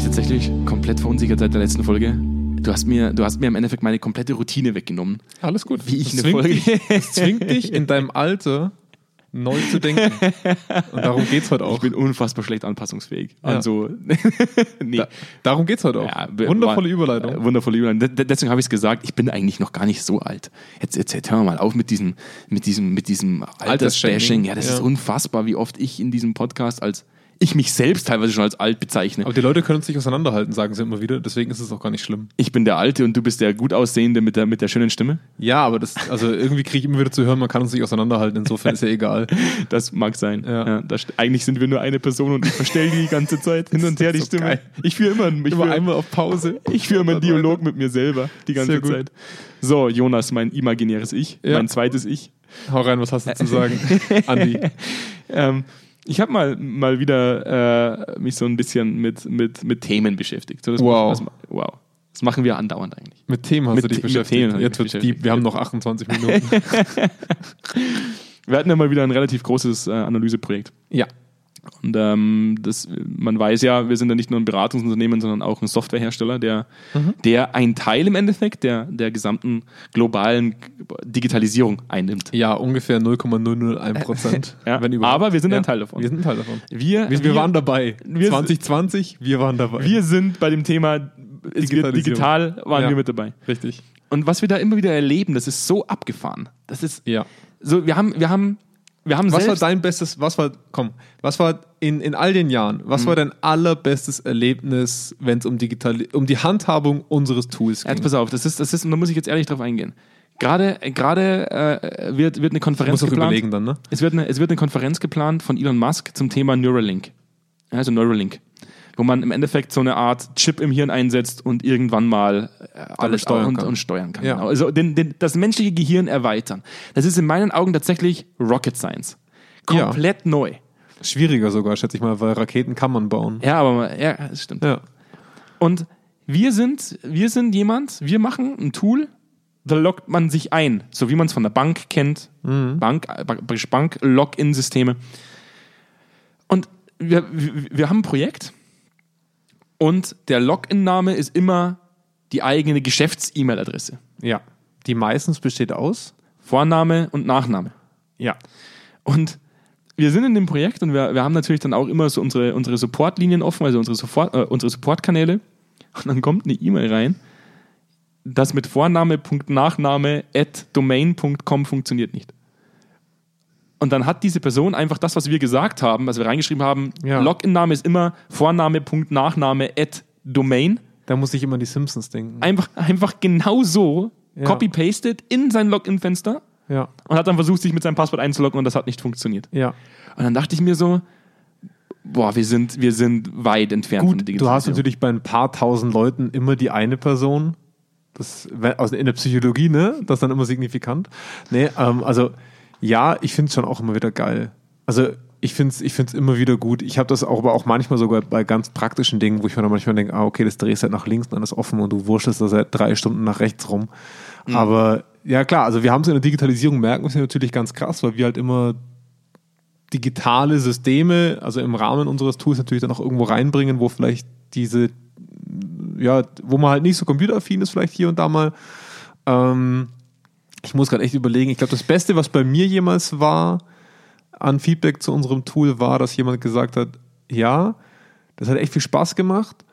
mich tatsächlich komplett verunsichert seit der letzten Folge. Du hast mir, du hast mir im Endeffekt meine komplette Routine weggenommen. Alles gut. Wie ich Das eine Folge. Dich, das zwingt dich in deinem Alter neu zu denken. Und darum geht's heute auch. Ich bin unfassbar schlecht anpassungsfähig. Ja. Also, nee. Da, darum geht's heute auch. Ja, Wundervolle Überleitung. Äh, Wundervolle Überleitung. De- de- Deswegen habe ich es gesagt, ich bin eigentlich noch gar nicht so alt. Jetzt, jetzt, jetzt hören wir mal auf mit diesem, mit diesem, mit diesem Altersbashing. Altersshaming. Ja, das Ja. ist unfassbar, wie oft ich in diesem Podcast als ich mich selbst teilweise schon als alt bezeichne. Aber die Leute können es nicht auseinanderhalten, sagen sie immer wieder. Deswegen ist es auch gar nicht schlimm. Ich bin der Alte und du bist der gut aussehende mit der, mit der schönen Stimme. Ja, aber das, also irgendwie kriege ich immer wieder zu hören, man kann uns nicht auseinanderhalten. Insofern ist ja egal. Das mag sein. Ja. das, st- eigentlich sind wir nur eine Person und ich verstelle die ganze Zeit hin und her die so Stimme. geil. Ich führe immer, ich Immer führe, einmal auf Pause. ich führe immer einen Dialog mit mir selber die ganze. Zeit. So, Jonas, mein imaginäres Ich, Ja. mein zweites Ich. Hau rein, was hast du zu sagen, Andi? Ähm, ich habe mal, mal wieder äh, mich so ein bisschen mit, mit, mit Themen beschäftigt. So, das Wow. Das, wow. Das machen wir andauernd eigentlich. Mit Themen hast Mit du dich beschäftigt. Jetzt wird's deep. Wir haben noch 28 Minuten. Wir hatten ja mal wieder ein relativ großes äh, Analyseprojekt. ja. Und ähm, das, man weiß ja, wir sind ja nicht nur ein Beratungsunternehmen, sondern auch ein Softwarehersteller, der, Mhm. der einen Teil im Endeffekt der, der gesamten globalen Digitalisierung einnimmt. Ja, ungefähr 0,001 Prozent. Ja, aber wir sind ein Teil davon. Wir sind ein Teil davon. Wir, Wir, wir waren dabei. wir- 2020, wir waren dabei. wir sind bei dem Thema digital, waren Ja. wir mit dabei. Richtig. Und was wir da immer wieder erleben, das ist so abgefahren. Das ist Ja. so, wir haben, wir haben, wir haben Was war dein bestes, was war, komm, was war in, in all den Jahren, was war dein allerbestes Erlebnis, wenn es um, digital, um die Handhabung unseres Tools jetzt ging? pass auf, das ist, das ist, und da muss ich jetzt ehrlich drauf eingehen. Gerade, gerade äh, wird, wird eine Konferenz Muss geplant. überlegen dann, ne? Es wird, eine, es wird eine Konferenz geplant von Elon Musk zum Thema Neuralink. Also Neuralink. Wo man im Endeffekt so eine Art Chip im Hirn einsetzt und irgendwann mal äh, alles steuern und, kann. und steuern kann. Ja. Genau. Also den, den, das menschliche Gehirn erweitern. Das ist in meinen Augen tatsächlich Rocket Science. Ja. Komplett neu. Schwieriger sogar, schätze ich mal, weil Raketen kann man bauen. Ja, aber ja, das stimmt. Ja. Und wir sind, wir sind jemand, wir machen ein Tool, da loggt man sich ein, so wie man es von der Bank kennt. Bank, äh, Bank, Bank Login-Systeme. Und wir, wir, wir haben ein Projekt und der Login-Name ist immer die eigene Geschäfts-E-Mail-Adresse. ja. Die meistens besteht aus. Vorname und Nachname. Ja. Und wir sind in dem Projekt und wir, wir haben natürlich dann auch immer so unsere, unsere Support-Linien offen, also unsere, Support, äh, unsere Support-Kanäle. Und dann kommt eine E-Mail rein, das mit Vorname.nachname at domain.com funktioniert nicht. Und dann hat diese Person einfach das, was wir gesagt haben, was wir reingeschrieben haben, Ja. Login-Name ist immer Vorname.nachname at domain. Da muss ich immer die Simpsons denken. Einfach, einfach genau so Ja. copy-pasted in sein Login-Fenster Ja. und hat dann versucht, sich mit seinem Passwort einzuloggen und das hat nicht funktioniert. Ja. Und dann dachte ich mir so, boah, wir sind, wir sind weit entfernt von der Gut, du hast Digitalisierung. natürlich bei ein paar tausend Leuten immer die eine Person. Das also in der Psychologie, ne? Das ist dann immer signifikant. Nee, ähm, also ja, ich finde es schon auch immer wieder geil. Also ich finde es ich find's immer wieder gut. Ich habe das auch, aber auch manchmal sogar bei ganz praktischen Dingen, wo ich mir dann manchmal denke, ah, okay, das drehst halt nach links, dann ist offen und du wurschtelst da seit drei Stunden nach rechts rum. Aber ja klar, also wir haben es in der Digitalisierung, merken wir es natürlich ganz krass, weil wir halt immer digitale Systeme, also im Rahmen unseres Tools natürlich dann auch irgendwo reinbringen, wo vielleicht diese, ja, wo man halt nicht so computeraffin ist, vielleicht hier und da mal. Ähm, ich muss gerade echt überlegen. Ich glaube, das Beste, was bei mir jemals war an Feedback zu unserem Tool, war, dass jemand gesagt hat, ja, das hat echt viel Spaß gemacht.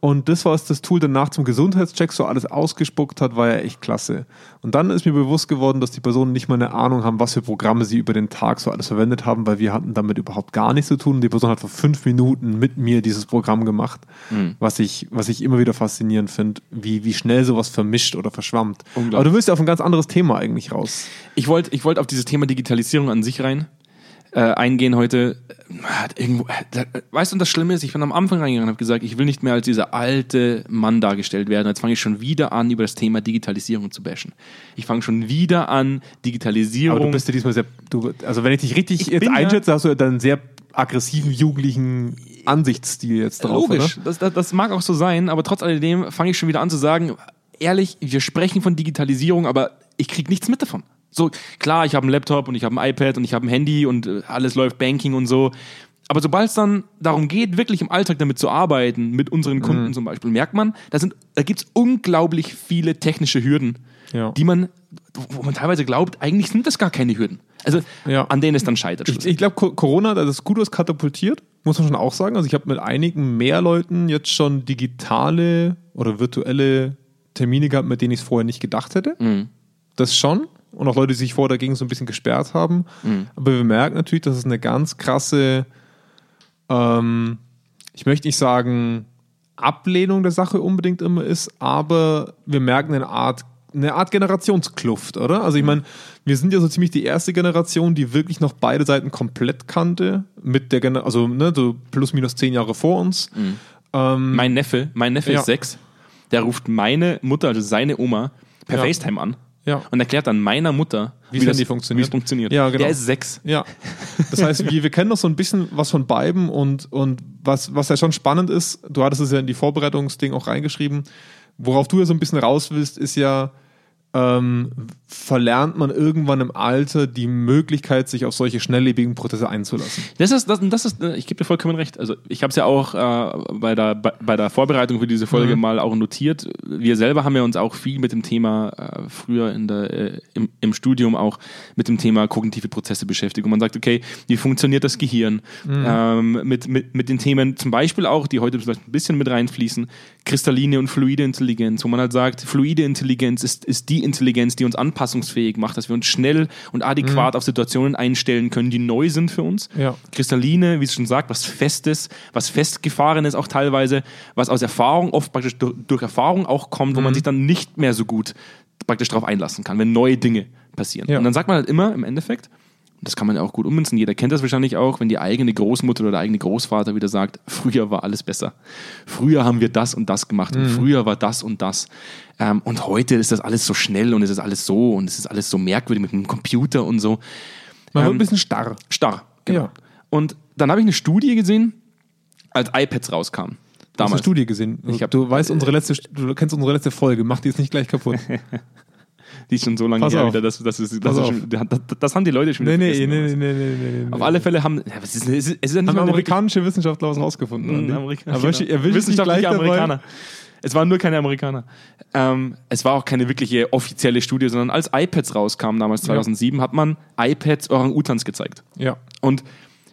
Und das, was das Tool danach zum Gesundheitscheck so alles ausgespuckt hat, war ja echt klasse. Und dann ist mir bewusst geworden, dass die Personen nicht mal eine Ahnung haben, was für Programme sie über den Tag so alles verwendet haben, weil wir hatten damit überhaupt gar nichts zu tun. Und die Person hat vor fünf Minuten mit mir dieses Programm gemacht, was, ich, was ich immer wieder faszinierend finde, wie, wie schnell sowas vermischt oder verschwammt. Aber du willst ja auf ein ganz anderes Thema eigentlich raus. Ich wollte ich wollt auf dieses Thema Digitalisierung an sich rein äh, eingehen heute. Hat irgendwo, äh, da- weißt du, und das Schlimme ist, ich bin am Anfang reingegangen und habe gesagt, ich will nicht mehr als dieser alte Mann dargestellt werden. Jetzt fange ich schon wieder an, über das Thema Digitalisierung zu bashen. Ich fange schon wieder an, Digitalisierung. Aber du bist ja diesmal sehr, du, also wenn ich dich richtig Ich jetzt bin ja- einschätze, hast du dann sehr aggressiven, jugendlichen Ansichtsstil jetzt drauf, Logisch, das, das, das mag auch so sein, aber trotz alledem fange ich schon wieder an zu sagen, ehrlich, wir sprechen von Digitalisierung, aber ich kriege nichts mit davon. So, klar, ich habe einen Laptop und ich habe ein iPad und ich habe ein Handy und äh, alles läuft Banking und so, Aber sobald es dann darum geht, wirklich im Alltag damit zu arbeiten, mit unseren Kunden zum Beispiel, merkt man, da, sind- da gibt es unglaublich viele technische Hürden, Ja. die man, wo man teilweise glaubt, eigentlich sind das gar keine Hürden. Also Ja. an denen es dann scheitert. Ich, ich glaube, Corona hat das gut was katapultiert, muss man schon auch sagen. Also ich habe mit einigen mehr Leuten jetzt schon digitale oder virtuelle Termine gehabt, mit denen ich es vorher nicht gedacht hätte. Mhm. Das schon. Und auch Leute, die sich vorher dagegen so ein bisschen gesperrt haben. Mhm. Aber wir merken natürlich, dass es eine ganz krasse, ähm, ich möchte nicht sagen, Ablehnung der Sache unbedingt immer ist, aber wir merken eine Art, eine Art Generationskluft, oder? Also ich meine, wir sind ja so ziemlich die erste Generation, die wirklich noch beide Seiten komplett kannte, mit der Gener also ne, so plus minus zehn Jahre vor uns. Ähm, mein Neffe, mein Neffe Ja. ist sechs, der ruft meine Mutter, also seine Oma, per Ja. FaceTime an Ja. und erklärt dann meiner Mutter, Wie das Handy wie funktioniert. funktioniert. Ja, genau. Der ist sechs. Ja, das heißt, wir, wir kennen noch so ein bisschen was von beiden und, und was, was ja schon spannend ist, du hattest es ja in die Vorbereitungsding auch reingeschrieben, worauf du ja so ein bisschen raus willst, ist ja, ähm, verlernt man irgendwann im Alter die Möglichkeit, sich auf solche schnelllebigen Prozesse einzulassen. Das ist, das, das ist, ich gebe dir vollkommen recht. Also ich habe es ja auch äh, bei, der, bei, der Vorbereitung für diese Folge mal auch notiert. Wir selber haben ja uns auch viel mit dem Thema äh, früher in der, äh, im, im Studium auch mit dem Thema kognitive Prozesse beschäftigt. Und man sagt, okay, wie funktioniert das Gehirn? Ähm, mit, mit, mit den Themen zum Beispiel auch, die heute vielleicht ein bisschen mit reinfließen, kristalline und fluide Intelligenz, wo man halt sagt, fluide Intelligenz ist, ist die Intelligenz, die uns anpassungsfähig macht, dass wir uns schnell und adäquat auf Situationen einstellen können, die neu sind für uns. Ja. Kristalline, wie es schon sagt, was Festes, was Festgefahrenes auch teilweise, was aus Erfahrung, oft praktisch durch, durch Erfahrung auch kommt, wo man sich dann nicht mehr so gut praktisch darauf einlassen kann, wenn neue Dinge passieren. Ja. Und dann sagt man halt immer im Endeffekt, das kann man ja auch gut ummünzen, jeder kennt das wahrscheinlich auch, wenn die eigene Großmutter oder der eigene Großvater wieder sagt, früher war alles besser. Früher haben wir das und das gemacht und früher war das und das. Ähm, und heute ist das alles so schnell und es ist alles so und es ist alles so merkwürdig mit dem Computer und so. Man wird Ähm, ein bisschen starr. Starr. Genau. Ja. Und dann habe ich eine Studie gesehen, als iPads rauskamen. Du hast eine Damals. Studie gesehen. Ich hab- du weißt unsere letzte, du kennst unsere letzte Folge, mach die jetzt nicht gleich kaputt. Die ist schon so lange Pass her auf. wieder, dass, dass, dass, Pass dass schon, das, das haben die Leute schon wieder nee, nee, nee, aber nee, nee, nee, nee. Auf alle Fälle haben. Ja, es, ist, es, ist, es ist ja nicht haben amerikanische Wissenschaftler was rausgefunden. Andi. Amerika- er will, genau. er will Wissenschaftliche. Amerikaner. Es waren nur keine Amerikaner. Ähm, es war auch keine wirkliche offizielle Studie, sondern als iPads rauskamen, damals 2007, hat man iPads Orang-Utans gezeigt. Ja. Und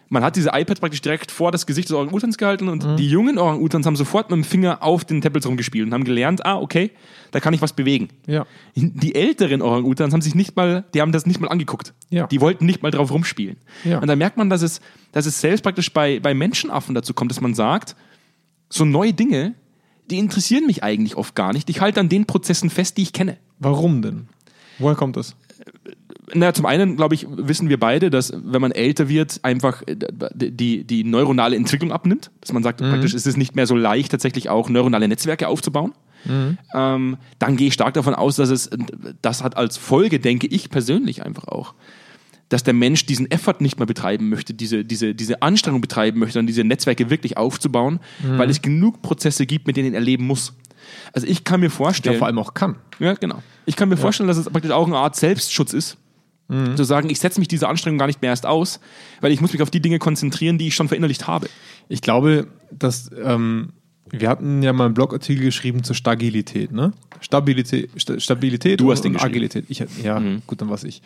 man hat diese iPads praktisch direkt vor das Gesicht des Orang-Utans gehalten und Mhm. die jungen Orang-Utans haben sofort mit dem Finger auf den Tablets rumgespielt und haben gelernt, ah, okay, da kann ich was bewegen. Ja. Die älteren Orang-Utans haben sich nicht mal, die haben das nicht mal angeguckt. Ja. Die wollten nicht mal drauf rumspielen. Ja. Und da merkt man, dass es, dass es selbst praktisch bei, bei Menschenaffen dazu kommt, dass man sagt, so neue Dinge, die interessieren mich eigentlich oft gar nicht. Ich halte an den Prozessen fest, die ich kenne. Warum denn? Woher kommt das? Na, zum einen, glaube ich, wissen wir beide, dass wenn man älter wird, einfach äh, die, die neuronale Entwicklung abnimmt. Dass man sagt, praktisch ist es nicht mehr so leicht, tatsächlich auch neuronale Netzwerke aufzubauen. Ähm, dann gehe ich stark davon aus, dass es, das hat als Folge, denke ich persönlich einfach auch, dass der Mensch diesen Effort nicht mehr betreiben möchte, diese, diese, diese Anstrengung betreiben möchte, dann diese Netzwerke wirklich aufzubauen, weil es genug Prozesse gibt, mit denen er leben muss. Also ich kann mir Der vorstellen, vor allem auch kann. ja, genau. Ich kann mir vorstellen, dass es praktisch auch eine Art Selbstschutz ist. Zu sagen, ich setze mich dieser Anstrengung gar nicht mehr erst aus, weil ich muss mich auf die Dinge konzentrieren, die ich schon verinnerlicht habe. Ich glaube, dass ähm, wir hatten ja mal einen Blogartikel geschrieben zur Stagilität, ne? Stabilität, Sta- Stabilität Du und, hast den und geschrieben. Agilität. Ich, ja, gut, dann was ich.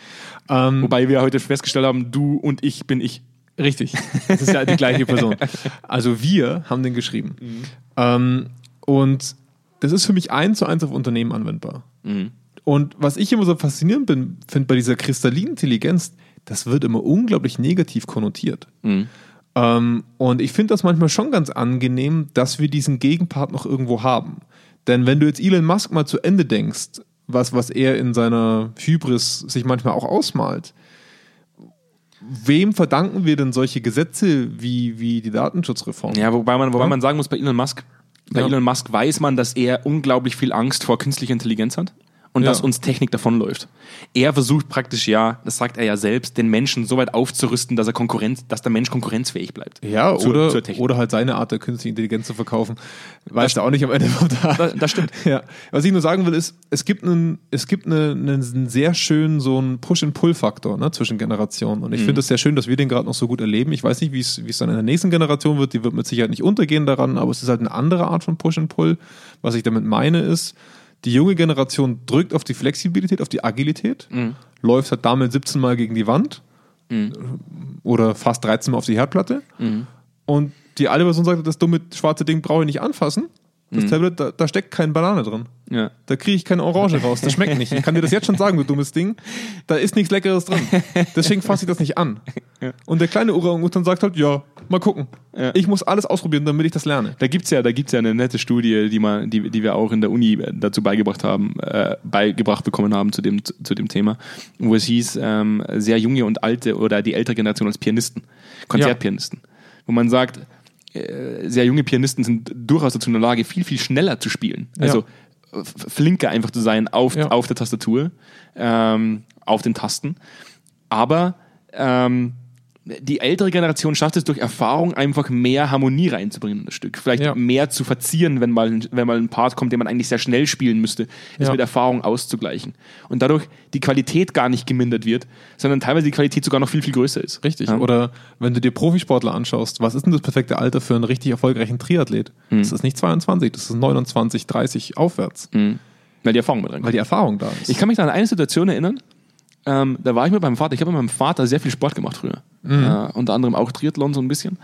Ähm, Wobei wir heute festgestellt haben, du und ich bin ich. Richtig. Das ist ja die gleiche Person. Also wir haben den geschrieben. Ähm, und das ist für mich eins zu eins auf Unternehmen anwendbar. Und was ich immer so faszinierend bin, finde bei dieser kristallinen Intelligenz, das wird immer unglaublich negativ konnotiert. Ähm, und ich finde das manchmal schon ganz angenehm, dass wir diesen Gegenpart noch irgendwo haben. Denn wenn du jetzt Elon Musk mal zu Ende denkst, was, was er in seiner Hybris sich manchmal auch ausmalt, wem verdanken wir denn solche Gesetze wie, wie die Datenschutzreform? Ja, wobei man, wobei Ja. man sagen muss, bei Elon Musk, bei Ja. Elon Musk weiß man, dass er unglaublich viel Angst vor künstlicher Intelligenz hat und Ja. dass uns Technik davonläuft. Er versucht praktisch ja, das sagt er ja selbst, den Menschen so weit aufzurüsten, dass er Konkurrenz, dass der Mensch konkurrenzfähig bleibt. Ja, Zur- oder, zur oder halt seine Art der künstlichen Intelligenz zu verkaufen. Weißt du auch nicht am Ende vom Tag. Das, das stimmt. Ja, was ich nur sagen will, ist, es gibt einen, es gibt eine, einen sehr schönen so einen Push-and-Pull-Faktor ne, zwischen Generationen. Und ich finde es sehr schön, dass wir den gerade noch so gut erleben. Ich weiß nicht, wie es wie es dann in der nächsten Generation wird. Die wird mit Sicherheit nicht untergehen daran, aber es ist halt eine andere Art von Push-and-Pull. Was ich damit meine ist, die junge Generation drückt auf die Flexibilität, auf die Agilität, läuft halt damit 17 Mal gegen die Wand oder fast 13 Mal auf die Herdplatte. Und die alte Person sagt, das dumme schwarze Ding brauche ich nicht anfassen. Das Tablet, da, da steckt keine Banane drin. Ja. Da kriege ich keine Orange raus. Das schmeckt nicht. Ich kann dir das jetzt schon sagen, du dummes Ding. Da ist nichts Leckeres drin. Deswegen fasse ich das nicht an. Und der kleine Orang-Utan sagt halt, ja, mal gucken. Ja. Ich muss alles ausprobieren, damit ich das lerne. Da gibt's ja, da gibt's ja eine nette Studie, die, man, die, die wir auch in der Uni äh, dazu beigebracht haben, äh, beigebracht bekommen haben zu dem, zu dem Thema, wo es hieß, ähm, sehr junge und alte oder die ältere Generation als Pianisten, Konzertpianisten. Wo man sagt, äh, sehr junge Pianisten sind durchaus dazu in der Lage, viel, viel schneller zu spielen. Also f- flinker einfach zu sein auf, Ja. auf der Tastatur, ähm, auf den Tasten. Aber ähm, die ältere Generation schafft es durch Erfahrung einfach mehr Harmonie reinzubringen in das Stück. Vielleicht Ja. mehr zu verzieren, wenn mal, wenn mal ein Part kommt, den man eigentlich sehr schnell spielen müsste, es Ja. mit Erfahrung auszugleichen. Und dadurch die Qualität gar nicht gemindert wird, sondern teilweise die Qualität sogar noch viel, viel größer ist. Richtig. Ja. Oder wenn du dir Profisportler anschaust, was ist denn das perfekte Alter für einen richtig erfolgreichen Triathlet? Das ist nicht 22, das ist 29, 30 aufwärts, Weil die Erfahrung mit reinkommt. weil die Erfahrung da ist. Ich kann mich an eine Situation erinnern, ähm, da war ich mit meinem Vater, ich habe mit meinem Vater sehr viel Sport gemacht früher. Äh, unter anderem auch Triathlon so ein bisschen.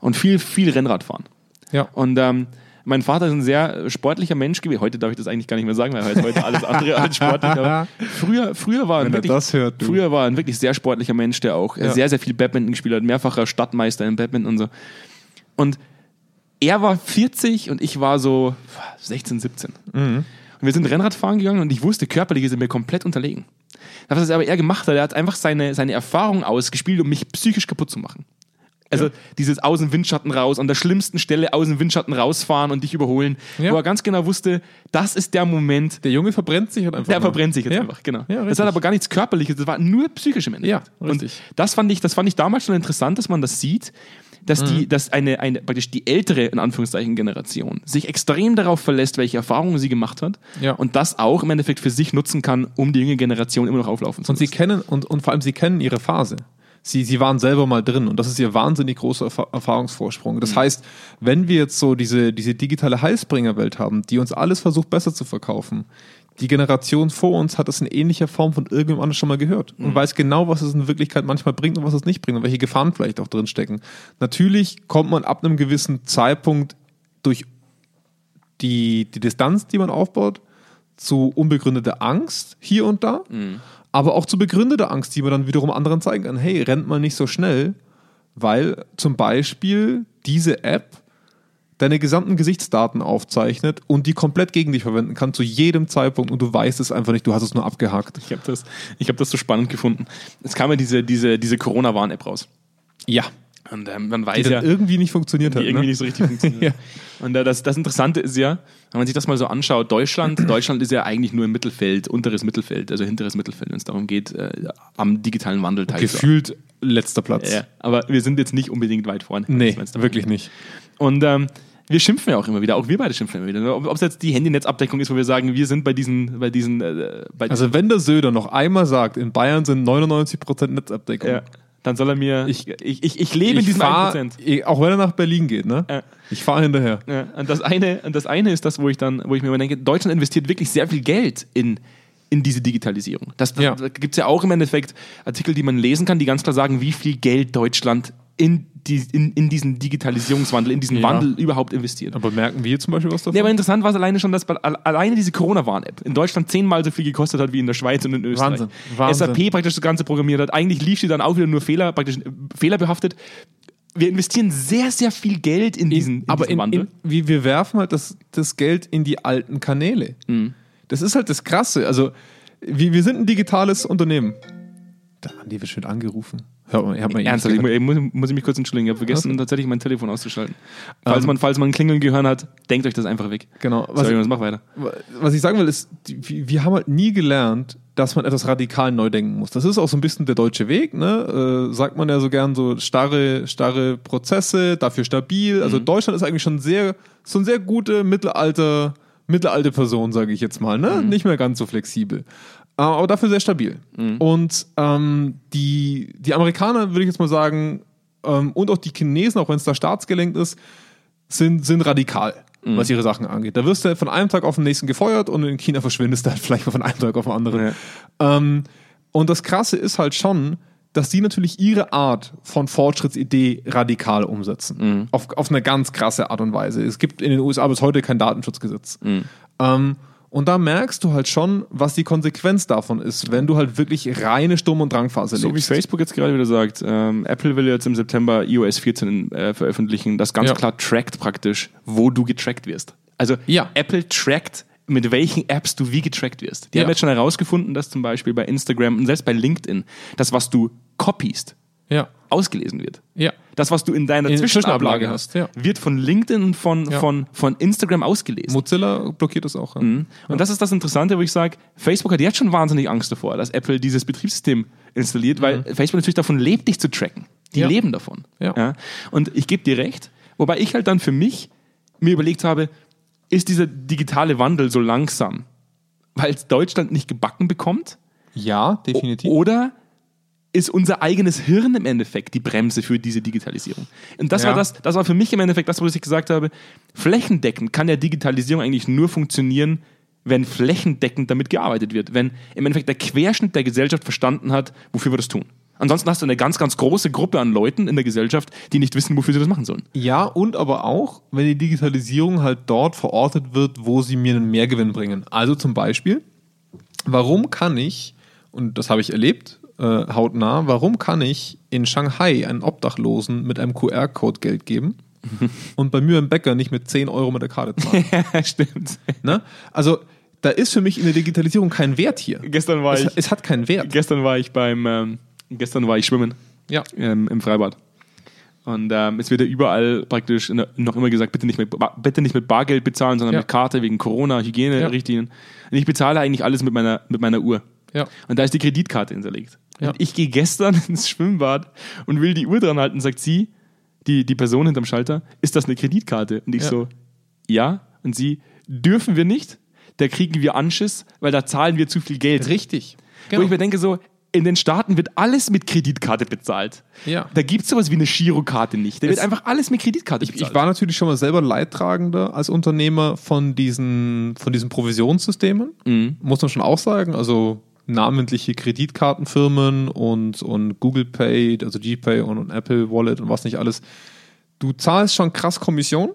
Und viel, viel Rennradfahren. ja. Und ähm, mein Vater ist ein sehr sportlicher Mensch gewesen. Heute darf ich das eigentlich gar nicht mehr sagen, weil er ist heute alles andere als sportlich. Aber früher, früher war er wirklich, hört, früher war ein wirklich sehr sportlicher Mensch, der auch äh, Ja. sehr, sehr viel Badminton gespielt hat, mehrfacher Stadtmeister im Badminton und so. Und er war 40 und ich war so 16, 17. Mhm. Und wir sind Rennradfahren gegangen und ich wusste, körperlich ist er mir komplett unterlegen. Das, was er aber er gemacht hat, er hat einfach seine, seine Erfahrung ausgespielt, um mich psychisch kaputt zu machen. Also dieses aus dem Windschatten raus, an der schlimmsten Stelle aus dem Windschatten rausfahren und dich überholen, Ja. wo er ganz genau wusste, das ist der Moment, Der Junge verbrennt sich halt einfach. der nur. verbrennt sich jetzt ja. einfach, genau. Ja, das hat aber gar nichts Körperliches, das war nur psychisch im Endeffekt. Ja, und richtig. das fand ich, das fand ich damals schon interessant, dass man das sieht, dass Mhm. die, dass eine, eine, praktisch die ältere, in Anführungszeichen, Generation sich extrem darauf verlässt, welche Erfahrungen sie gemacht hat Ja. und das auch im Endeffekt für sich nutzen kann, um die junge Generation immer noch auflaufen zu Und sie lassen. kennen, und, und vor allem sie kennen ihre Phase. Sie, sie waren selber mal drin und das ist ihr wahnsinnig großer Erfa- Erfahrungsvorsprung. Das heißt, wenn wir jetzt so diese, diese digitale Heilsbringerwelt haben, die uns alles versucht besser zu verkaufen, die Generation vor uns hat das in ähnlicher Form von irgendjemand anders schon mal gehört und weiß genau, was es in Wirklichkeit manchmal bringt und was es nicht bringt und welche Gefahren vielleicht auch drin stecken. Natürlich kommt man ab einem gewissen Zeitpunkt durch die, die Distanz, die man aufbaut, zu unbegründeter Angst hier und da, aber auch zu begründeter Angst, die man dann wiederum anderen zeigen kann. Hey, rennt mal nicht so schnell, weil zum Beispiel diese App deine gesamten Gesichtsdaten aufzeichnet und die komplett gegen dich verwenden kann zu jedem Zeitpunkt und du weißt es einfach nicht, du hast es nur abgehakt. Ich habe das, ich hab das so spannend gefunden. Es kam ja diese, diese, diese Corona-Warn-App raus. Ja. Und ähm, man Die weiß dann ja, irgendwie nicht funktioniert hat. die irgendwie ne? nicht so richtig funktioniert. Ja. Und äh, das, das Interessante ist ja, wenn man sich das mal so anschaut, Deutschland, Deutschland ist ja eigentlich nur im Mittelfeld, unteres Mittelfeld, also hinteres Mittelfeld, wenn es darum geht, äh, am digitalen Wandel teilzunehmen. Gefühlt letzter Platz. Ja, aber wir sind jetzt nicht unbedingt weit vorne. Nee, wirklich geht. nicht. Und ähm, wir schimpfen ja auch immer wieder, auch wir beide schimpfen immer wieder. Ob es jetzt die Handynetzabdeckung ist, wo wir sagen, wir sind bei diesen, bei diesen, äh, bei Also wenn der Söder noch einmal sagt, in Bayern sind 99% Netzabdeckung, ja, dann soll er mir. Ich, ich, ich, ich lebe in ich diesem fahr, 1%. eh, auch wenn er nach Berlin geht, ne? Ja. Ich fahre hinterher. Ja, und das eine, und das eine ist das, wo ich dann, wo ich mir immer denke, Deutschland investiert wirklich sehr viel Geld in, in diese Digitalisierung. Das, Ja. Da gibt es ja auch im Endeffekt Artikel, die man lesen kann, die ganz klar sagen, wie viel Geld Deutschland in, die, in, in diesen Digitalisierungswandel, in diesen Ja. Wandel überhaupt investiert. Aber merken wir zum Beispiel was davon? Ja, aber interessant war es alleine schon, dass alleine diese Corona-Warn-App in Deutschland zehnmal so viel gekostet hat wie in der Schweiz und in Österreich. Wahnsinn, Wahnsinn. SAP praktisch das Ganze programmiert hat. Eigentlich lief sie dann auch wieder nur Fehler, praktisch äh, fehlerbehaftet. Wir investieren sehr, sehr viel Geld in diesen, in aber diesen Wandel. in, wir, wir werfen halt das, das Geld in die alten Kanäle. Mhm. Das ist halt das Krasse. Also, wir, wir sind ein digitales Unternehmen. Andi wird schön angerufen. Hört man, hört man Ernsthaft, ich, ich muss, muss ich mich kurz entschuldigen. Ich habe vergessen, tatsächlich mein Telefon auszuschalten. Falls, man, falls man ein Klingeln gehört hat, denkt euch das einfach weg. Genau. Was, Sorry, Jonas, mach weiter. was ich sagen will, ist, die, wir- haben halt nie gelernt, dass man etwas radikal neu denken muss. Das ist auch so ein bisschen der deutsche Weg, ne? Äh, sagt man ja so gern so starre, starre Prozesse, dafür stabil. Also Deutschland ist eigentlich schon sehr, so eine sehr gute Mittelalter, mittelalte Person, sage ich jetzt mal, ne? Nicht mehr ganz so flexibel. Äh, aber dafür sehr stabil. Und ähm, die, die Amerikaner, würde ich jetzt mal sagen, ähm, und auch die Chinesen, auch wenn es da staatsgelenkt ist, sind, sind radikal, was ihre Sachen angeht. Da wirst du von einem Tag auf den nächsten gefeuert und in China verschwindest du halt vielleicht mal von einem Tag auf den anderen. Ähm, und das Krasse ist halt schon, dass die natürlich ihre Art von Fortschrittsidee radikal umsetzen. Auf, auf eine ganz krasse Art und Weise. Es gibt in den USA bis heute kein Datenschutzgesetz. Ähm, und da merkst du halt schon, was die Konsequenz davon ist, wenn du halt wirklich reine Sturm- und Drangphase So wie lebst. Facebook jetzt gerade wieder sagt, ähm, Apple will jetzt im September iOS 14 äh, veröffentlichen, das ganz Ja. klar trackt praktisch, wo du getrackt wirst. Also Ja. Apple trackt, mit welchen Apps du wie getrackt wirst. Die Ja. haben jetzt schon herausgefunden, dass zum Beispiel bei Instagram und selbst bei LinkedIn, das, was du copiest, Ja. ausgelesen wird. Ja. Das, was du in deiner In Zwischenablage hast, ja. wird von LinkedIn und von, Ja. von, von Instagram ausgelesen. Mozilla blockiert das auch. Ja. Und das ist das Interessante, wo ich sage, Facebook hat jetzt schon wahnsinnig Angst davor, dass Apple dieses Betriebssystem installiert, weil Facebook natürlich davon lebt, dich zu tracken. Die leben davon. Und ich gebe dir recht, wobei ich halt dann für mich mir überlegt habe, ist dieser digitale Wandel so langsam, weil es Deutschland nicht gebacken bekommt? Ja, definitiv. Oder ist unser eigenes Hirn im Endeffekt die Bremse für diese Digitalisierung? Und das Ja. war das, das war für mich im Endeffekt das, was ich gesagt habe. Flächendeckend kann ja Digitalisierung eigentlich nur funktionieren, wenn flächendeckend damit gearbeitet wird, wenn im Endeffekt der Querschnitt der Gesellschaft verstanden hat, wofür wir das tun. Ansonsten hast du eine ganz, ganz große Gruppe an Leuten in der Gesellschaft, die nicht wissen, wofür sie das machen sollen. Ja, und aber auch, wenn die Digitalisierung halt dort verortet wird, wo sie mir einen Mehrgewinn bringen. Also zum Beispiel, warum kann ich, und das habe ich erlebt, äh, hautnah, warum kann ich in Shanghai einen Obdachlosen mit einem QR-Code Geld geben und bei mir im Bäcker nicht mit 10 Euro mit der Karte zahlen? Stimmt. ne? Also, da ist für mich in der Digitalisierung kein Wert hier. Gestern war Es, ich, es hat keinen Wert. gestern war ich beim, ähm, gestern war ich schwimmen. Ja. ähm, im Freibad. Und ähm, es wird ja überall praktisch noch immer gesagt, bitte nicht mit, bitte nicht mit Bargeld bezahlen, sondern Ja. mit Karte wegen Corona, Hygienerichtlinien. Und ich bezahle eigentlich alles mit meiner, mit meiner Uhr. Ja. Und da ist die Kreditkarte hinterlegt. Ja. Und ich gehe gestern ins Schwimmbad und will die Uhr dran halten, sagt sie, die, die Person hinterm Schalter, ist das eine Kreditkarte? Und ich Ja. so, ja. Und sie, dürfen wir nicht, da kriegen wir Anschiss, weil da zahlen wir zu viel Geld. Richtig. Wo ich mir denke, so, in den Staaten wird alles mit Kreditkarte bezahlt. Ja. Da gibt es sowas wie eine Girokarte nicht. Da wird Es- einfach alles mit Kreditkarte bezahlt. Ich war natürlich schon mal selber Leidtragender als Unternehmer von diesen, von diesen Provisionssystemen. Mhm. Muss man schon auch sagen. Also namentliche Kreditkartenfirmen und, und Google Pay, also GPay und, und Apple Wallet und was nicht alles. Du zahlst schon krass Kommission.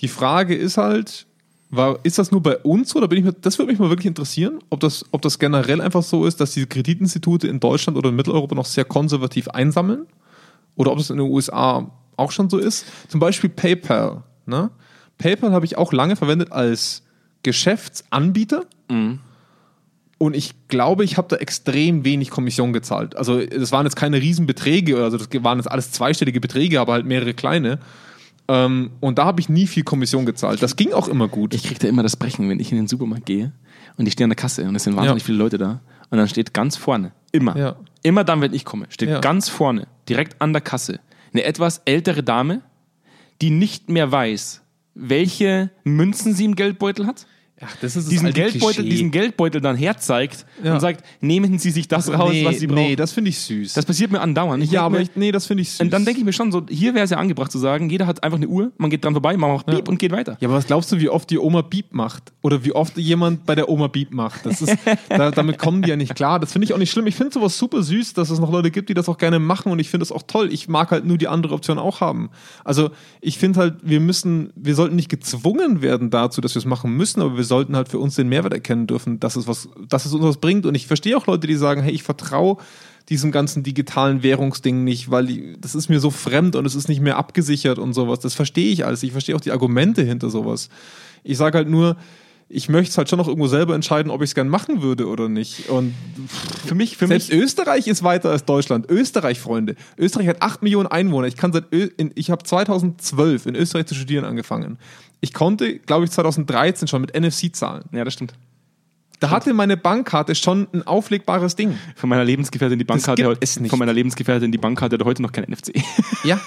Die Frage ist halt, war, ist das nur bei uns so? Oder bin ich mir, das würde mich mal wirklich interessieren, ob das, ob das generell einfach so ist, dass diese Kreditinstitute in Deutschland oder in Mitteleuropa noch sehr konservativ einsammeln oder ob das in den USA auch schon so ist. Zum Beispiel PayPal. Ne? PayPal habe ich auch lange verwendet als Geschäftsanbieter. Und ich glaube, ich habe da extrem wenig Kommission gezahlt. Also das waren jetzt keine Riesenbeträge, also das waren jetzt alles zweistellige Beträge, aber halt mehrere kleine. Ähm, und da habe ich nie viel Kommission gezahlt. Das ging auch immer gut. ich kriege da immer das Brechen, wenn ich in den Supermarkt gehe und ich stehe an der Kasse und es sind wahnsinnig Ja. viele Leute da. Und dann steht ganz vorne, immer, Ja. immer dann, wenn ich komme, steht Ja. ganz vorne, direkt an der Kasse, eine etwas ältere Dame, die nicht mehr weiß, welche Münzen sie im Geldbeutel hat. Ach, das ist diesen Geldbeutel, Klischee. diesen Geldbeutel dann herzeigt Ja. und sagt, nehmen Sie sich das raus, nee, was Sie brauchen. nee, das finde ich süß. das passiert mir andauernd. Ich ja, aber mir, ich, nee, das finde ich süß. Und dann denke ich mir schon so, hier wäre es ja angebracht zu sagen, jeder hat einfach eine Uhr, man geht dran vorbei, man macht Piep und geht weiter. Ja, aber was glaubst du, wie oft die Oma Beep macht? Oder wie oft jemand bei der Oma Beep macht? Das ist, da, damit kommen die ja nicht klar. Das finde ich auch nicht schlimm. Ich finde sowas super süß, dass es noch Leute gibt, die das auch gerne machen und ich finde das auch toll. Ich mag halt nur die andere Option auch haben. Also ich finde halt, wir müssen, wir sollten nicht gezwungen werden dazu, dass wir es machen müssen, aber wir sollten halt für uns den Mehrwert erkennen dürfen, dass es was, dass es uns was bringt. Und ich verstehe auch Leute, die sagen, hey, ich vertraue diesem ganzen digitalen Währungsding nicht, weil die, das ist mir so fremd und es ist nicht mehr abgesichert und sowas. Das verstehe ich alles. Ich verstehe auch die Argumente hinter sowas. Ich sage halt nur, ich möchte es halt schon noch irgendwo selber entscheiden, ob ich es gern machen würde oder nicht. Und Für mich, für selbst mich, Österreich ist weiter als Deutschland. Österreich, Freunde. Österreich hat 8 Millionen Einwohner. Ich kann seit Ö in, ich habe 2012 in Österreich zu studieren angefangen. Ich konnte, glaube ich, 2013 schon mit NFC zahlen. ja, das stimmt. Da hatte meine Bankkarte schon ein auflegbares Ding. Von meiner Lebensgefährtin die Bankkarte, heute- von meiner Lebensgefährtin die Bankkarte hat heute noch kein NFC. Ja.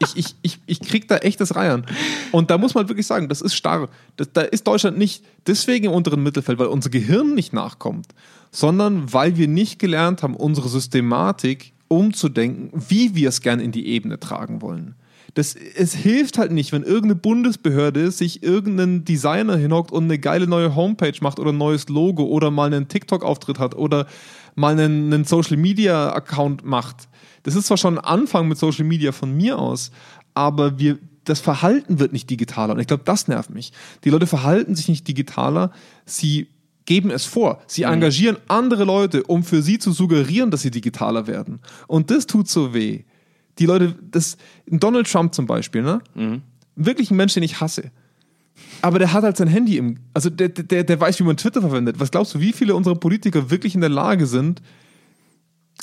Ich, ich, ich, ich krieg da echtes Reiern. Und da muss man wirklich sagen, das ist starr. Das, da ist Deutschland nicht deswegen im unteren Mittelfeld, weil unser Gehirn nicht nachkommt, sondern weil wir nicht gelernt haben, unsere Systematik umzudenken, wie wir es gern in die Ebene tragen wollen. Das, es hilft halt nicht, wenn irgendeine Bundesbehörde sich irgendeinen Designer hinhockt und eine geile neue Homepage macht oder ein neues Logo oder mal einen TikTok-Auftritt hat oder mal einen, einen Social-Media-Account macht. Das ist zwar schon ein Anfang mit Social Media von mir aus, aber wir, das Verhalten wird nicht digitaler. Und ich glaube, das nervt mich. Die Leute verhalten sich nicht digitaler, sie geben es vor. Sie engagieren andere Leute, um für sie zu suggerieren, dass sie digitaler werden. Und das tut so weh. Die Leute, das, Donald Trump zum Beispiel, ne? Wirklich ein Mensch, den ich hasse. Aber der hat halt sein Handy im, also der, der, der weiß, wie man Twitter verwendet. Was glaubst du, wie viele unserer Politiker wirklich in der Lage sind,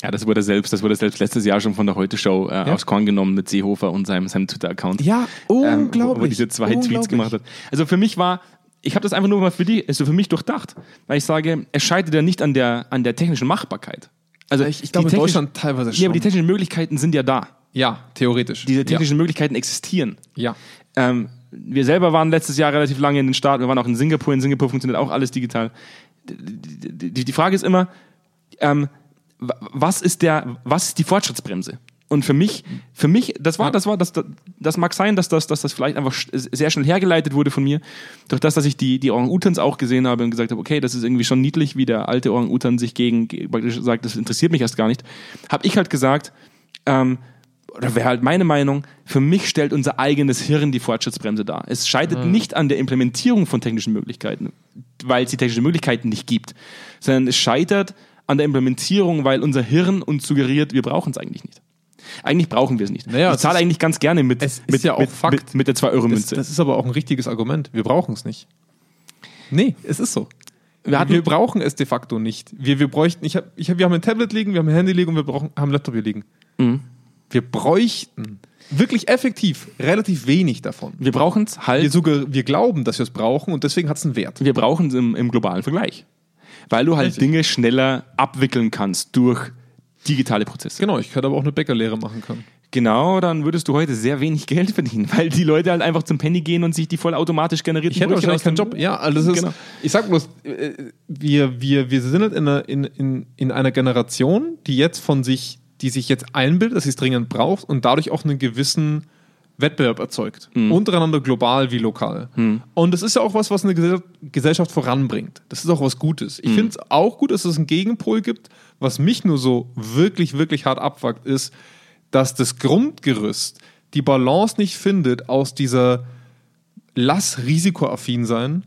Ja, das wurde selbst, das wurde selbst letztes Jahr schon von der Heute-Show äh, aufs Korn genommen mit Seehofer und seinem, seinem Twitter-Account. Ja, Ähm, wo- unglaublich. wo er diese zwei Tweets unglaublich. gemacht hat. Also für mich war, ich habe das einfach nur mal für die, also für mich durchdacht, weil ich sage, es scheitert ja nicht an der, an der technischen Machbarkeit. Also Ich, ich glaube, in Deutschland teilweise schon. Ja, aber die technischen Möglichkeiten sind ja da. Ja, theoretisch. Diese technischen Möglichkeiten existieren. ja. Ähm, wir selber waren letztes Jahr relativ lange in den Staaten, wir waren auch in Singapur. In Singapur funktioniert auch alles digital. Die, die, die Frage ist immer, ähm, wa- was ist der, was ist die Fortschrittsbremse? Und für mich, für mich, das war, das war, das, das mag sein, dass das, dass das vielleicht einfach sehr schnell hergeleitet wurde von mir, durch das, dass ich die, die Orang-Utans auch gesehen habe und gesagt habe, okay, das ist irgendwie schon niedlich, wie der alte Orang-Utan sich gegen, ge- praktisch sagt, das interessiert mich erst gar nicht, habe ich halt gesagt, ähm, oder wäre halt meine Meinung, für mich stellt unser eigenes Hirn die Fortschrittsbremse dar. Es scheitert nicht an der Implementierung von technischen Möglichkeiten, weil es die technischen Möglichkeiten nicht gibt, sondern es scheitert an der Implementierung, weil unser Hirn uns suggeriert, wir brauchen es eigentlich nicht. Eigentlich brauchen wir es nicht. Naja, ich zahle eigentlich ganz gerne mit, mit, ja mit, mit, mit der Das, 2-Euro-Münze. das ist aber auch ein richtiges Argument. Wir brauchen es nicht. Nee, es ist so. Wir hatten- wir brauchen es de facto nicht. Wir, wir bräuchten, ich hab, ich hab, wir haben ein Tablet liegen, wir haben ein Handy liegen und wir brauchen, haben einen Laptop hier liegen. Mhm. Wir bräuchten wirklich effektiv relativ wenig davon. Wir brauchen es Wir, halt, sogar, wir glauben, dass wir es brauchen und deswegen hat es einen Wert. wir brauchen es im, im globalen Vergleich. Weil du halt Richtig. Dinge schneller abwickeln kannst durch digitale Prozesse. Genau, ich könnte aber auch eine Bäckerlehre machen können. Genau, dann würdest du heute sehr wenig Geld verdienen, weil die Leute halt einfach zum Penny gehen und sich die vollautomatisch generierten Ich hätte wahrscheinlich keinen Job. Ja, also das ist, Genau. ich sag bloß, äh, wir, wir, wir sind halt in einer, in, in, in einer Generation, die jetzt von sich, die sich jetzt einbildet, dass sie es dringend braucht und dadurch auch einen gewissen Wettbewerb erzeugt. Untereinander global wie lokal. Und das ist ja auch was, was eine Gesell- Gesellschaft voranbringt. Das ist auch was Gutes. Ich finde es auch gut, dass es einen Gegenpol gibt. Was mich nur so wirklich, wirklich hart abfuckt, ist, dass das Grundgerüst die Balance nicht findet aus dieser lass risikoaffin sein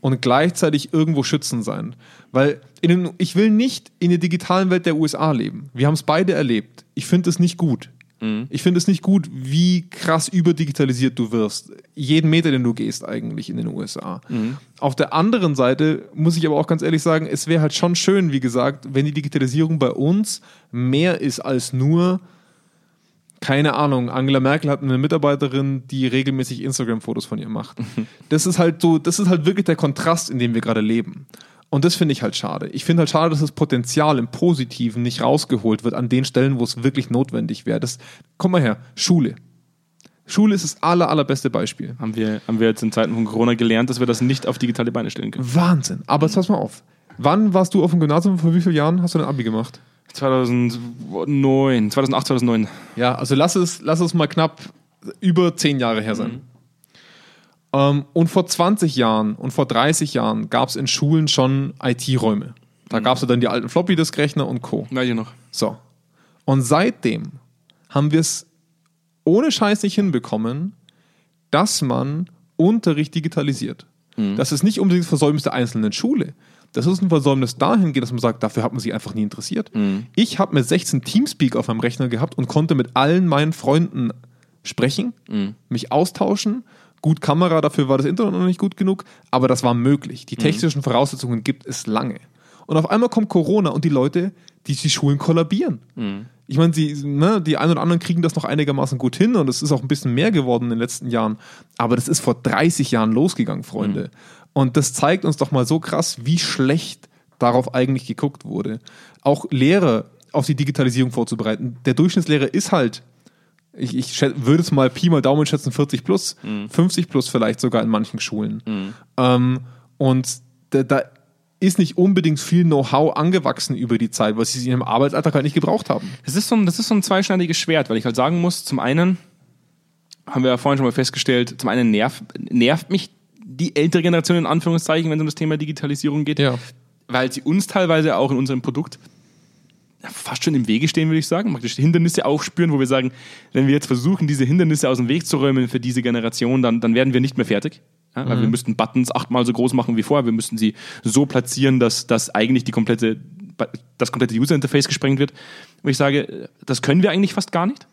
und gleichzeitig irgendwo schützen sein. Weil den, ich will nicht in der digitalen Welt der USA leben. Wir haben es beide erlebt. Ich finde es nicht gut. Ich finde es nicht gut, wie krass überdigitalisiert du wirst. Jeden Meter, den du gehst, eigentlich in den USA. Auf der anderen Seite muss ich aber auch ganz ehrlich sagen, es wäre halt schon schön, wie gesagt, wenn die Digitalisierung bei uns mehr ist als nur keine Ahnung, Angela Merkel hat eine Mitarbeiterin, die regelmäßig Instagram-Fotos von ihr macht. Das ist halt so, das ist halt wirklich der Kontrast, in dem wir gerade leben. Und das finde ich halt schade. Ich finde halt schade, dass das Potenzial im Positiven nicht rausgeholt wird an den Stellen, wo es wirklich notwendig wäre. Das, komm mal her, Schule. Schule ist das aller, allerbeste Beispiel. Haben wir, haben wir jetzt in Zeiten von Corona gelernt, dass wir das nicht auf digitale Beine stellen können. Wahnsinn. Aber jetzt pass mal auf. Wann warst du auf dem Gymnasium? Vor wie vielen Jahren hast du dein Abi gemacht? 2009, 2008, 2009. Ja, also lass es, lass es mal knapp über zehn Jahre her sein. Ähm, und vor 20 Jahren und vor 30 Jahren gab es in Schulen schon IT-Räume. Da gab es dann die alten Floppy-Disk-Rechner und Co. Weiß ich noch. So. Und seitdem haben wir es ohne Scheiß nicht hinbekommen, dass man Unterricht digitalisiert. Das ist nicht unbedingt das Versäumnis der einzelnen Schule. Das ist ein Versäumnis dahingehend, dass man sagt, dafür hat man sich einfach nie interessiert. Ich habe mit 16 Teamspeak auf meinem Rechner gehabt und konnte mit allen meinen Freunden sprechen, mich austauschen, Gut Kamera, dafür war das Internet noch nicht gut genug, aber das war möglich. Die technischen Voraussetzungen gibt es lange. Und auf einmal kommt Corona und die Leute, die, die Schulen kollabieren. Ich meine, sie, ne, die einen oder anderen kriegen das noch einigermaßen gut hin und es ist auch ein bisschen mehr geworden in den letzten Jahren. Aber das ist vor 30 Jahren losgegangen, Freunde. Und das zeigt uns doch mal so krass, wie schlecht darauf eigentlich geguckt wurde. Auch Lehrer auf die Digitalisierung vorzubereiten. Der Durchschnittslehrer ist halt, ich, ich würde es mal Pi mal Daumen schätzen, 40 plus, 50 plus vielleicht sogar in manchen Schulen. Ähm, und da, da ist nicht unbedingt viel Know-how angewachsen über die Zeit, was sie in ihrem Arbeitsalltag halt nicht gebraucht haben. Das ist, so ein, das ist so ein zweischneidiges Schwert, weil ich halt sagen muss, zum einen haben wir ja vorhin schon mal festgestellt, zum einen nervt, nervt mich die ältere Generation in Anführungszeichen, wenn es um das Thema Digitalisierung geht, Ja. weil sie uns teilweise auch in unserem Produkt fast schon im Wege stehen, würde ich sagen, praktisch Hindernisse aufspüren, wo wir sagen, wenn wir jetzt versuchen, diese Hindernisse aus dem Weg zu räumen für diese Generation, dann, dann werden wir nicht mehr fertig. Ja, weil wir müssten Buttons achtmal so groß machen wie vorher. Wir müssten sie so platzieren, dass, dass eigentlich die komplette, das komplette User Interface gesprengt wird. Wo ich sage, das können wir eigentlich fast gar nicht.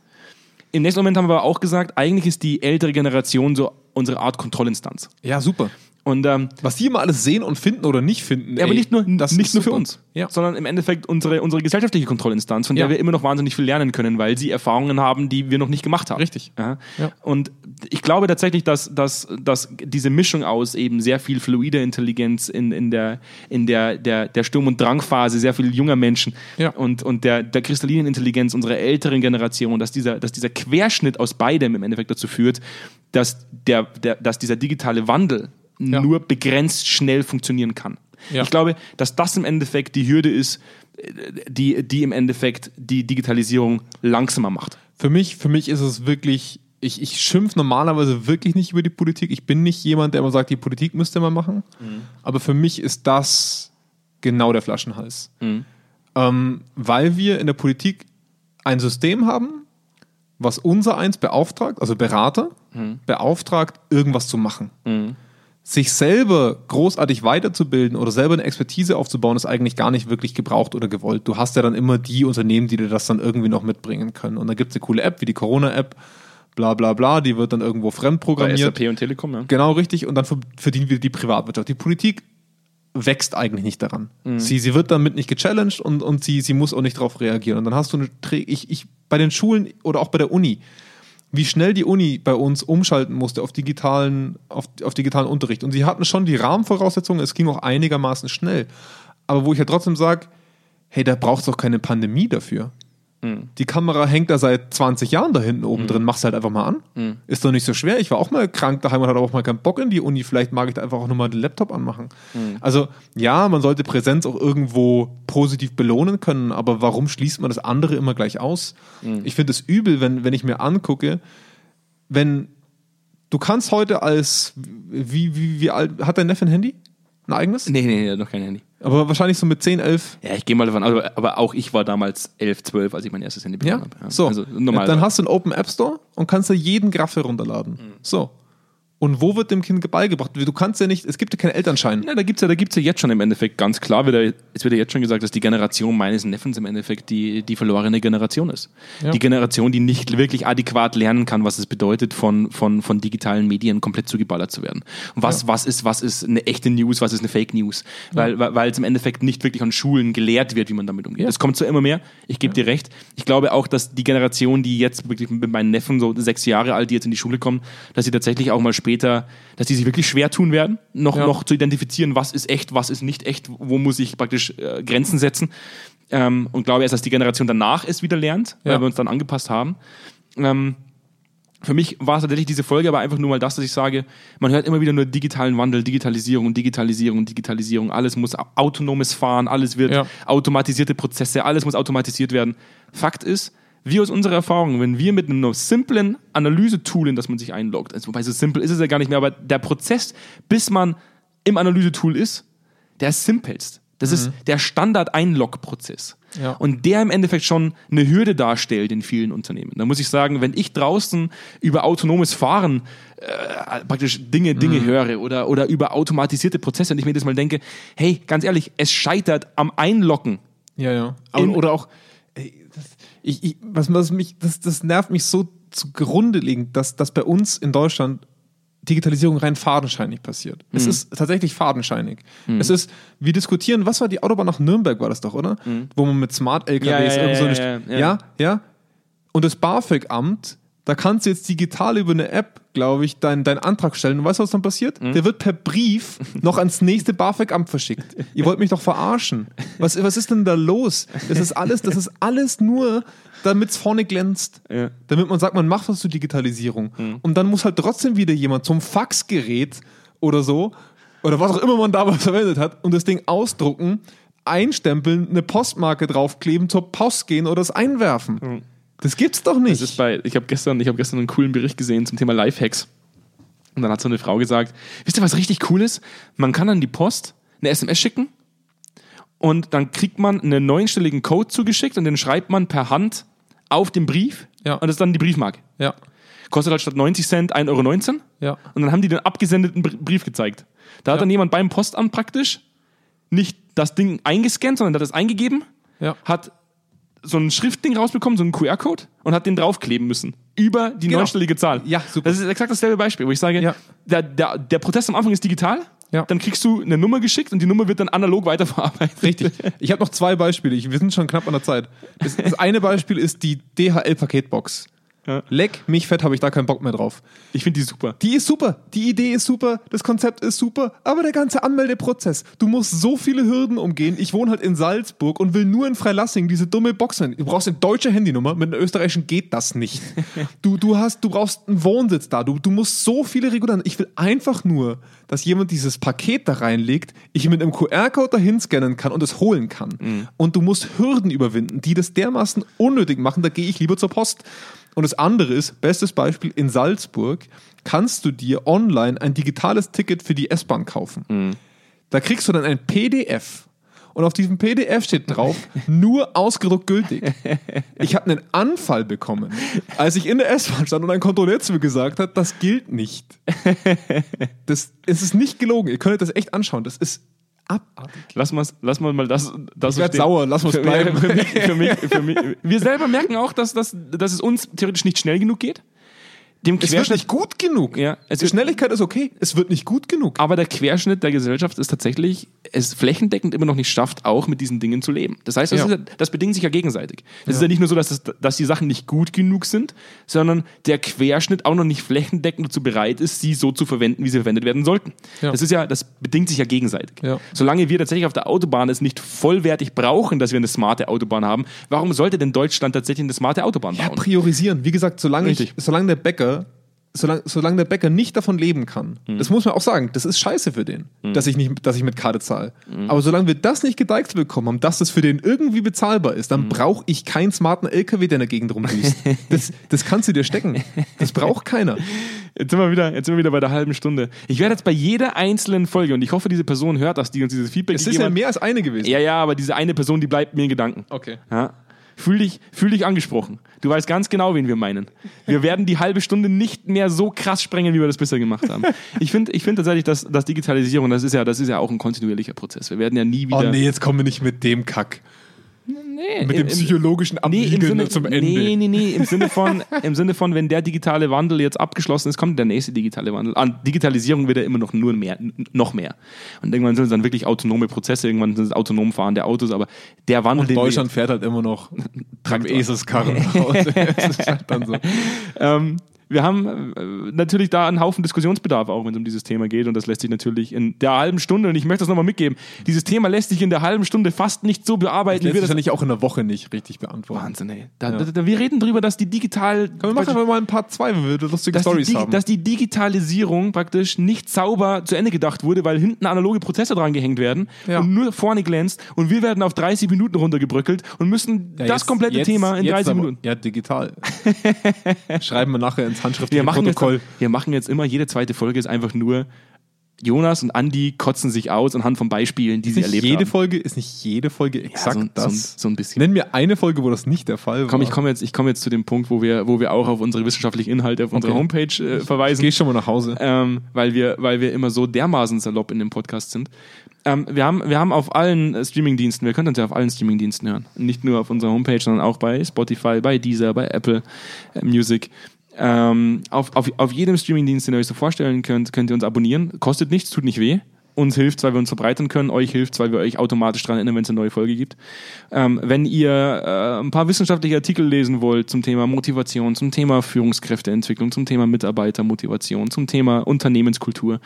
Im nächsten Moment haben wir aber auch gesagt, eigentlich ist die ältere Generation so unsere Art Kontrollinstanz. Ja, super. Und ähm, Was die immer alles sehen und finden oder nicht finden. ja, aber ey, nicht nur, das nicht nur für uns, Ja. sondern im Endeffekt unsere, unsere gesellschaftliche Kontrollinstanz, von der Ja. wir immer noch wahnsinnig viel lernen können, weil sie Erfahrungen haben, die wir noch nicht gemacht haben. Richtig. Ja. Und ich glaube tatsächlich, dass, dass, dass diese Mischung aus eben sehr viel fluider Intelligenz in, in der, in der, der, der Sturm- und Drangphase sehr viel junger Menschen und, und der, der kristallinen Intelligenz unserer älteren Generation, dass dieser, dass dieser Querschnitt aus beidem im Endeffekt dazu führt, dass, der, der, dass dieser digitale Wandel Ja. nur begrenzt schnell funktionieren kann. Ja. Ich glaube, dass das im Endeffekt die Hürde ist, die, die im Endeffekt die Digitalisierung langsamer macht. Für mich, für mich ist es wirklich, ich, ich schimpf normalerweise wirklich nicht über die Politik. Ich bin nicht jemand, der immer sagt, die Politik müsste man machen. Aber für mich ist das genau der Flaschenhals. Ähm, weil wir in der Politik ein System haben, was unser eins beauftragt, also Berater, beauftragt, irgendwas zu machen. Sich selber großartig weiterzubilden oder selber eine Expertise aufzubauen, ist eigentlich gar nicht wirklich gebraucht oder gewollt. Du hast ja dann immer die Unternehmen, die dir das dann irgendwie noch mitbringen können. Und da gibt es eine coole App wie die Corona-App, bla bla bla, die wird dann irgendwo Bei fremdprogrammiert. SAP und Telekom, ja. Genau richtig. Und dann ver- verdienen wir die Privatwirtschaft. Die Politik wächst eigentlich nicht daran. Sie, sie wird damit nicht gechallenged und, und sie, sie muss auch nicht darauf reagieren. Und dann hast du eine, ich, ich, bei den Schulen oder auch bei der Uni, wie schnell die Uni bei uns umschalten musste auf digitalen, auf, auf digitalen Unterricht. Und sie hatten schon die Rahmenvoraussetzungen, es ging auch einigermaßen schnell. Aber wo ich ja trotzdem sage, hey, da braucht es doch keine Pandemie dafür. Die Kamera hängt da seit 20 Jahren da hinten oben drin, mach's halt einfach mal an. Ist doch nicht so schwer. Ich war auch mal krank daheim und hatte auch mal keinen Bock in die Uni. Vielleicht mag ich da einfach auch nochmal den Laptop anmachen. Also ja, man sollte Präsenz auch irgendwo positiv belohnen können, aber warum schließt man das andere immer gleich aus? Ich finde es übel, wenn, wenn ich mir angucke, wenn du kannst heute als, wie, wie, wie alt, hat dein Neffe ein Handy? Ein eigenes? Nee, nee, nee, noch kein Handy. Aber wahrscheinlich so mit 10, 11. Ja, ich gehe mal davon aus, aber, aber auch ich war damals 11, 12, als ich mein erstes Handy Ja, bekommen habe. so. Also normal. Dann hast du einen Open App Store und kannst da jeden Graph herunterladen. So. Und wo wird dem Kind beigebracht? Du kannst ja nicht, es gibt ja keinen Elternschein. Ja, da gibt's ja, da gibt's ja jetzt schon im Endeffekt ganz klar wieder, es wird ja jetzt schon gesagt, dass die Generation meines Neffens im Endeffekt die, die verlorene Generation ist. Ja. Die Generation, die nicht wirklich adäquat lernen kann, was es bedeutet, von, von, von digitalen Medien komplett zugeballert zu werden. Was, was ist, was ist eine echte News, was ist eine Fake News? Weil, weil, weil es im Endeffekt nicht wirklich an Schulen gelehrt wird, wie man damit umgeht. Ja. Es kommt so immer mehr. Ich gebe dir recht. Ich glaube auch, dass die Generation, die jetzt wirklich mit meinen Neffen, so sechs Jahre alt, die jetzt in die Schule kommen, dass sie tatsächlich auch mal später, dass die sich wirklich schwer tun werden, noch, Ja. noch zu identifizieren, was ist echt, was ist nicht echt, wo muss ich praktisch äh, Grenzen setzen. Ähm, und glaube erst, dass die Generation danach es wieder lernt, Ja. weil wir uns dann angepasst haben. Ähm, für mich war es tatsächlich diese Folge aber einfach nur mal das, dass ich sage, man hört immer wieder nur digitalen Wandel, Digitalisierung und Digitalisierung und Digitalisierung. Alles muss au- autonomes Fahren, alles wird Ja. automatisierte Prozesse, alles muss automatisiert werden. Fakt ist, wir aus unserer Erfahrung, wenn wir mit einem simplen Analysetool, in das man sich einloggt, also wobei so simpel ist es ja gar nicht mehr, aber der Prozess, bis man im Analysetool ist, der ist simpelst. Das ist der Standard-Einlog-Prozess. Ja. Und der im Endeffekt schon eine Hürde darstellt in vielen Unternehmen. Da muss ich sagen, wenn ich draußen über autonomes Fahren äh, praktisch Dinge, Dinge höre oder, oder über automatisierte Prozesse und ich mir das mal denke, hey, ganz ehrlich, es scheitert am Einloggen. Ja, ja. Aber, In- oder auch, ich, ich, was, was mich, das, das nervt mich so zugrunde liegend, dass, dass bei uns in Deutschland Digitalisierung rein fadenscheinig passiert. Mhm. Es ist tatsächlich fadenscheinig. Es ist, wir diskutieren, was war die Autobahn nach Nürnberg, war das doch, oder? Wo man mit Smart-LKWs Mhm. Ja, ja, irgend so ja, eine. ja, ja. ja, ja. Und das BAföG-Amt, da kannst du jetzt digital über eine App, glaube ich, deinen deinen Antrag stellen. Und weißt du, was dann passiert? Mhm. Der wird per Brief noch ans nächste BAföG-Amt verschickt. Ihr wollt mich doch verarschen. Was, was ist denn da los? Das ist alles, das ist alles nur, damit es vorne glänzt. Ja. Damit man sagt, man macht was zur Digitalisierung. Und dann muss halt trotzdem wieder jemand zum Faxgerät oder so, oder was auch immer man damals verwendet hat, und das Ding ausdrucken, einstempeln, eine Postmarke draufkleben, zur Post gehen oder es einwerfen. Das gibt's doch nicht. Das ist bei, ich habe gestern, ich hab gestern einen coolen Bericht gesehen zum Thema Lifehacks. Und dann hat so eine Frau gesagt, wisst ihr, was richtig cool ist? Man kann an die Post eine SMS schicken und dann kriegt man einen neunstelligen Code zugeschickt und den schreibt man per Hand auf den Brief Ja. und das ist dann die Briefmarke. ja, Kostet halt statt 90 Cent 1,19 Euro. ja. Und dann haben die den abgesendeten Br- Brief gezeigt. Da hat Ja. dann jemand beim Postamt praktisch nicht das Ding eingescannt, sondern hat es eingegeben, Ja. hat so ein Schriftding rausbekommen, so einen QR-Code und hat den draufkleben müssen. Über die Genau. neunstellige Zahl. Ja, super. Das ist exakt dasselbe Beispiel, wo ich sage, Ja. der, der, der Protest am Anfang ist digital, Ja. dann kriegst du eine Nummer geschickt und die Nummer wird dann analog weiterverarbeitet. Richtig. Ich habe noch zwei Beispiele. Ich, wir sind schon knapp an der Zeit. Das, das eine Beispiel ist die DHL-Paketbox. Ja. Leck, mich fett, habe ich da keinen Bock mehr drauf. Ich finde die super. Die ist super, die Idee ist super, das Konzept ist super, aber der ganze Anmeldeprozess, du musst so viele Hürden umgehen. Ich wohne halt in Salzburg und will nur in Freilassing diese dumme Box sein. Du brauchst eine deutsche Handynummer, mit einer österreichischen geht das nicht. Du, du, hast, du brauchst einen Wohnsitz da, du, du musst so viele Regularien. Ich will einfach nur, dass jemand dieses Paket da reinlegt, ich mit einem QR-Code dahin scannen kann und es holen kann. Und du musst Hürden überwinden, die das dermaßen unnötig machen, da gehe ich lieber zur Post. Und das andere ist, bestes Beispiel, in Salzburg kannst du dir online ein digitales Ticket für die S-Bahn kaufen. Da kriegst du dann ein PDF. Und auf diesem PDF steht drauf, nur ausgedruckt gültig. Ich habe einen Anfall bekommen, als ich in der S-Bahn stand und ein Kontrolleur zu mir gesagt hat, das gilt nicht. Das, es ist nicht gelogen. Ihr könntet das echt anschauen. Das ist abartig. Lass mal, lass mal mal das, das Ich werd so stehen. sauer, lass Für- bleiben. Für mich, für mich, für mich. Wir selber merken auch, dass, dass, dass es uns theoretisch nicht schnell genug geht. Dem Es wird nicht gut genug. Ja, Die Schnelligkeit ist okay. Es wird nicht gut genug. aber der Querschnitt der Gesellschaft ist tatsächlich, es flächendeckend immer noch nicht schafft, auch mit diesen Dingen zu leben. Das heißt, das, Ja. ist, ja- das bedingt sich ja gegenseitig. Es ist ja nicht nur so, dass, das, dass die Sachen nicht gut genug sind, sondern der Querschnitt auch noch nicht flächendeckend dazu bereit ist, sie so zu verwenden, wie sie verwendet werden sollten. Ja. Das ist ja, das bedingt sich ja gegenseitig. Ja. Solange wir tatsächlich auf der Autobahn es nicht vollwertig brauchen, dass wir eine smarte Autobahn haben, warum sollte denn Deutschland tatsächlich eine smarte Autobahn Ja, bauen? priorisieren. Wie gesagt, solange, ich, solange der Bäcker solange, solange der Bäcker nicht davon leben kann, Mhm. das muss man auch sagen, das ist scheiße für den, dass, ich nicht, dass ich mit Karte zahle. Mhm. Aber solange wir das nicht gedeichselt bekommen haben, dass das für den irgendwie bezahlbar ist, Mhm. dann brauche ich keinen smarten LKW, der in der Gegend rumdüst. das, das kannst du dir stecken. Das braucht keiner. Jetzt sind, wir wieder, jetzt sind wir wieder bei der halben Stunde. Ich werde jetzt bei jeder einzelnen Folge, und ich hoffe, diese Person hört das, die uns dieses Feedback Es ist ja mehr als eine gewesen. Ja, ja, aber diese eine Person, die bleibt mir in Gedanken. Okay. Ja. Fühl dich, fühl dich angesprochen. Du weißt ganz genau, wen wir meinen. Wir werden die halbe Stunde nicht mehr so krass sprengen, wie wir das bisher gemacht haben. Ich finde ich find tatsächlich, dass, dass Digitalisierung, das ist, ja, das ist ja auch ein kontinuierlicher Prozess. Wir werden ja nie wieder. Oh nee, jetzt kommen wir nicht mit dem Kack. Nee, Mit im- dem psychologischen Nee, Abliegeln Sinne, zum Ende. Nee, nee, nee, im Sinne, von, im Sinne von, wenn der digitale Wandel jetzt abgeschlossen ist, kommt der nächste digitale Wandel. An Digitalisierung wird ja immer noch nur mehr, noch mehr. Und irgendwann sind es dann wirklich autonome Prozesse, irgendwann sind es autonom fahrende Autos, aber der Wandel, wir Deutschland fährt halt immer noch Traktor. Eselskarren raus. Das ist halt dann so. Ähm, wir haben äh, natürlich da einen Haufen Diskussionsbedarf, auch wenn es um dieses Thema geht. Und das lässt sich natürlich in der halben Stunde, und ich möchte das nochmal mitgeben, dieses Thema lässt sich in der halben Stunde fast nicht so bearbeiten, Das ist das. wahrscheinlich auch in der Woche nicht richtig beantworten. Wahnsinn, ey. Da, Ja. da, da, wir reden drüber, dass die digital. Können wir machen einfach mal ein paar zwei, wenn wir lustige Stories haben. dass die Digitalisierung praktisch nicht sauber zu Ende gedacht wurde, weil hinten analoge Prozesse dran gehängt werden Ja. und nur vorne glänzt und wir werden auf 30 Minuten runtergebröckelt und müssen Ja, das jetzt- komplette jetzt- Thema in jetzt 30 aber- Minuten. Ja, digital. Schreiben wir nachher ins Wir handschriftliche machen, jetzt, Protokoll. wir machen jetzt immer, jede zweite Folge ist einfach nur Jonas und Andi kotzen sich aus anhand von Beispielen, die sie Nicht erlebt jede haben. Folge ist nicht jede Folge exakt so, ein- das. So, ein- so ein bisschen. Nenn mir eine Folge, wo das nicht der Fall war. Komm, ich komme jetzt, ich komme jetzt zu dem Punkt, wo wir, wo wir auch auf unsere wissenschaftlichen Inhalte auf unserer Okay. Homepage äh, verweisen. Geh schon mal nach Hause. ähm, weil, wir, weil wir immer so dermaßen salopp in dem Podcast sind. Ähm, wir, haben, wir haben auf allen äh, Streamingdiensten, wir können uns ja auf allen Streamingdiensten hören. Nicht nur auf unserer Homepage, sondern auch bei Spotify, bei Deezer, bei Apple äh, Music. Ähm, auf, auf, auf jedem Streamingdienst, den ihr euch so vorstellen könnt, könnt ihr uns abonnieren. Kostet nichts, tut nicht weh. Uns hilft, weil wir uns verbreitern können. Euch hilft, weil wir euch automatisch daran erinnern, wenn es eine neue Folge gibt. Ähm, wenn ihr äh, ein paar wissenschaftliche Artikel lesen wollt zum Thema Motivation, zum Thema Führungskräfteentwicklung, zum Thema Mitarbeitermotivation, zum Thema Unternehmenskultur,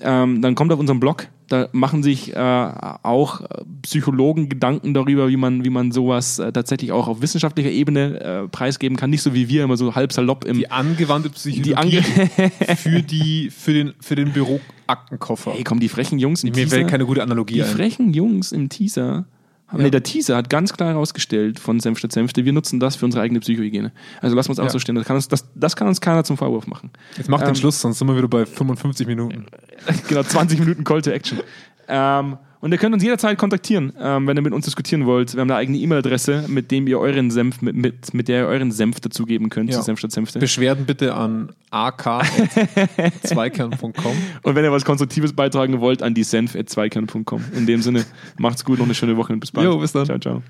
ähm, dann kommt auf unseren Blog. Da machen sich äh, auch Psychologen Gedanken darüber, wie man, wie man sowas äh, tatsächlich auch auf wissenschaftlicher Ebene äh, preisgeben kann. Nicht so wie wir immer so halb salopp im. Die angewandte Psychologie Die ange für, die, für den, für den Büroaktenkoffer. Hey, komm, die frechen Jungs im Mir Teaser. fällt keine gute Analogie Die ein. frechen Jungs im Teaser. Haben, Nee, der Teaser hat ganz klar herausgestellt von Senf statt Senfte, wir nutzen das für unsere eigene Psychohygiene. Also lassen wir uns auch Ja. so stehen. Das kann, uns, das, das kann uns keiner zum Vorwurf machen. Jetzt mach den Ähm, Schluss, sonst sind wir wieder bei 55 Minuten. genau, 20 Minuten Call to Action. Ähm, und ihr könnt uns jederzeit kontaktieren, ähm, wenn ihr mit uns diskutieren wollt. Wir haben eine eigene E-Mail-Adresse, mit dem ihr euren Senf, mit, mit, mit der ihr euren Senf dazugeben könnt Ja. zu Senf statt Senfte. Beschwerden bitte an ak.zweikern.com. Und wenn ihr was Konstruktives beitragen wollt, an die senf.zweikern.com. In dem Sinne, macht's gut, noch eine schöne Woche und bis bald. Jo, bis dann. Ciao, ciao.